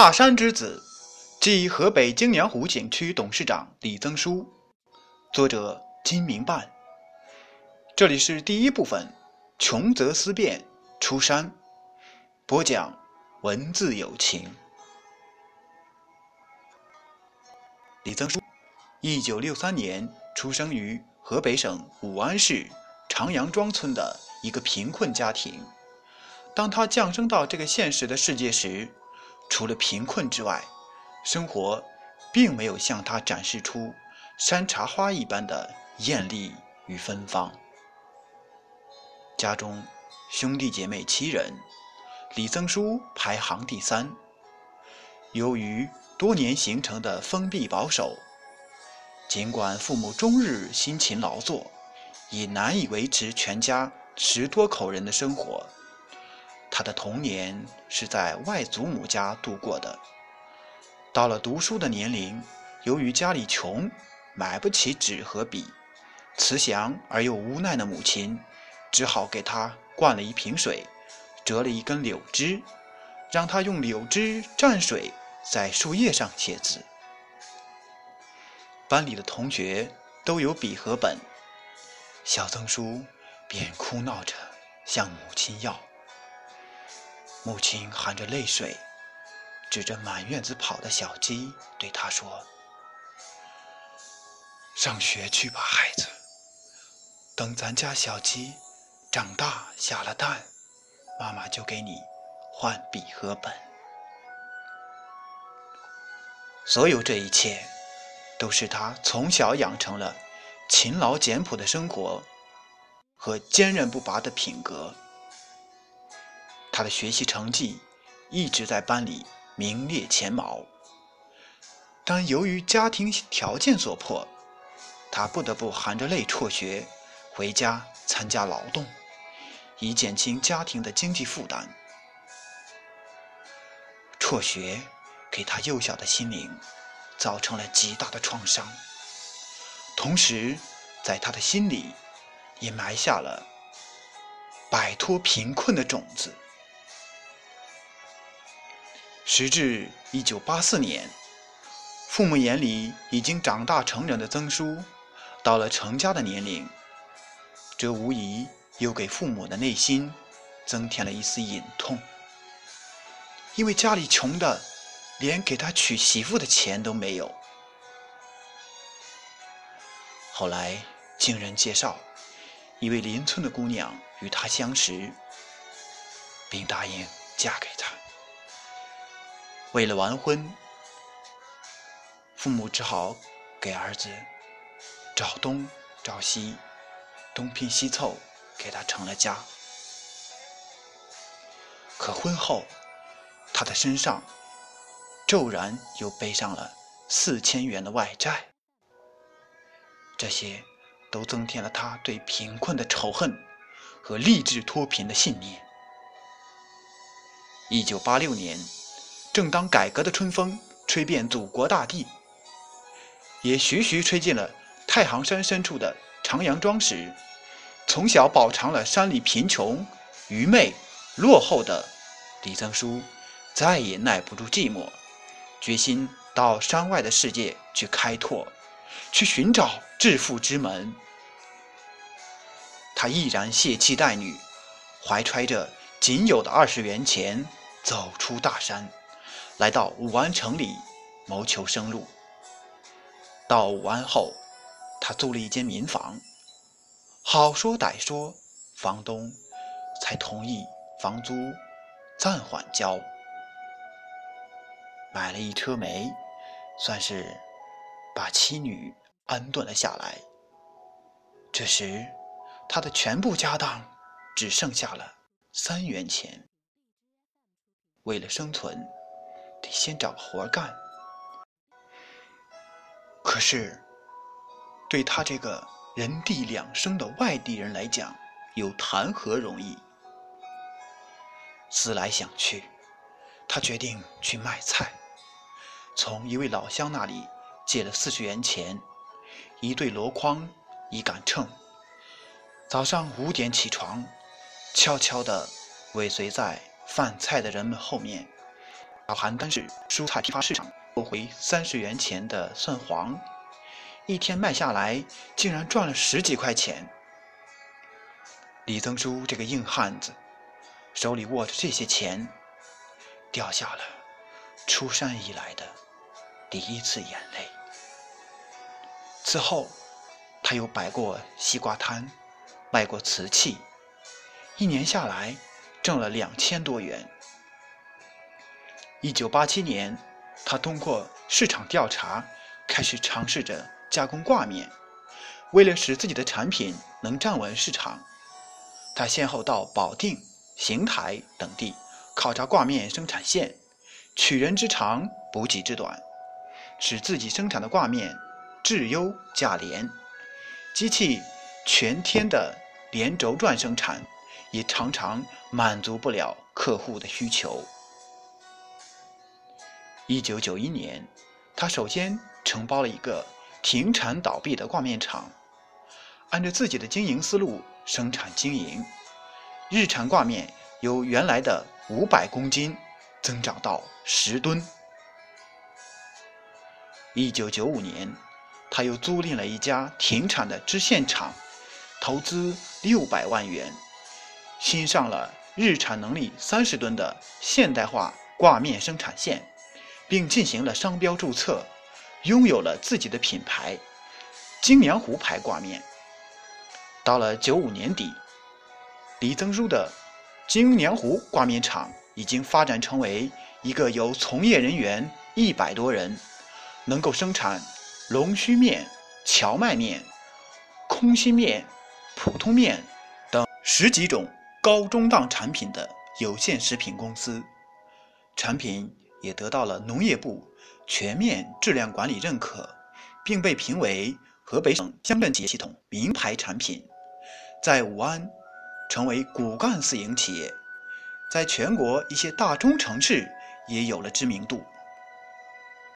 大山之子，即河北京阳湖景区董事长李增书。作者金明办。这里是第一部分，穷则思变，出山。播讲文字有情。李增书，一九六三年出生于河北省武安市长阳庄村的一个贫困家庭。当他降生到这个现实的世界时，除了贫困之外，生活并没有向他展示出山茶花一般的艳丽与芬芳。家中兄弟姐妹七人，李增书排行第三。由于多年形成的封闭保守，尽管父母终日辛勤劳作，也难以维持全家十多口人的生活。他的童年是在外祖母家度过的。到了读书的年龄，由于家里穷，买不起纸和笔，慈祥而又无奈的母亲只好给他灌了一瓶水，折了一根柳枝，让他用柳枝蘸水在树叶上写字。班里的同学都有笔和本，小曾叔便哭闹着向母亲要。母亲含着泪水，指着满院子跑的小鸡，对他说：“上学去吧，孩子。等咱家小鸡长大下了蛋，妈妈就给你换笔和本。”所有这一切，都是他从小养成了勤劳简朴的生活和坚韧不拔的品格。他的学习成绩一直在班里名列前茅，但由于家庭条件所迫，他不得不含着泪辍学，回家参加劳动，以减轻家庭的经济负担。辍学给他幼小的心灵造成了极大的创伤，同时在他的心里也埋下了摆脱贫困的种子。时至一九八四年，父母眼里已经长大成人的曾叔，到了成家的年龄，这无疑又给父母的内心增添了一丝隐痛。因为家里穷的，连给他娶媳妇的钱都没有。后来经人介绍，一位邻村的姑娘与他相识，并答应嫁给他。为了完婚，父母只好给儿子找东找西，东拼西凑，给他成了家。可婚后，他的身上骤然又背上了四千元的外债，这些都增添了他对贫困的仇恨和立志脱贫的信念。一九八六年。正当改革的春风吹遍祖国大地，也徐徐吹进了太行山深处的长阳庄时，从小饱尝了山里贫穷、愚昧、落后的李曾书，再也耐不住寂寞，决心到山外的世界去开拓，去寻找致富之门。他毅然卸妻带女，怀揣着仅有的二十元钱，走出大山。来到武安城里谋求生路。到武安后，他租了一间民房，好说歹说，房东才同意房租暂缓交。买了一车煤，算是把妻女安顿了下来。这时，他的全部家当只剩下了三元钱。为了生存。得先找个活干，可是对他这个人地两生的外地人来讲，又谈何容易？思来想去，他决定去卖菜，从一位老乡那里借了四十元钱，一对箩筐，一杆秤。早上五点起床，悄悄地尾随在贩菜的人们后面。到邯郸市蔬菜批发市场购回三十元钱的蒜黄，一天卖下来竟然赚了十几块钱。李增书这个硬汉子，手里握着这些钱，掉下了出山以来的第一次眼泪。此后，他又摆过西瓜摊，卖过瓷器，一年下来挣了两千多元。一九八七年，他通过市场调查，开始尝试着加工挂面。为了使自己的产品能站稳市场，他先后到保定、邢台等地考察挂面生产线，取人之长，补己之短，使自己生产的挂面质优价廉。机器全天的连轴转生产，也常常满足不了客户的需求。一九九一年，他首先承包了一个停产倒闭的挂面厂，按照自己的经营思路生产经营，日产挂面由原来的五百公斤增长到十吨。一九九五年，他又租赁了一家停产的织线厂，投资六百万元，新上了日产能力三十吨的现代化挂面生产线。并进行了商标注册，拥有了自己的品牌“金娘湖牌挂面”。到了九五年底，李增书的金娘湖挂面厂已经发展成为一个有从业人员一百多人，能够生产龙须面、荞麦面、空心面、普通面等十几种高中档产品的有限食品公司，产品。也得到了农业部全面质量管理认可，并被评为河北省乡镇企业系统名牌产品，在武安成为骨干私营企业，在全国一些大中城市也有了知名度。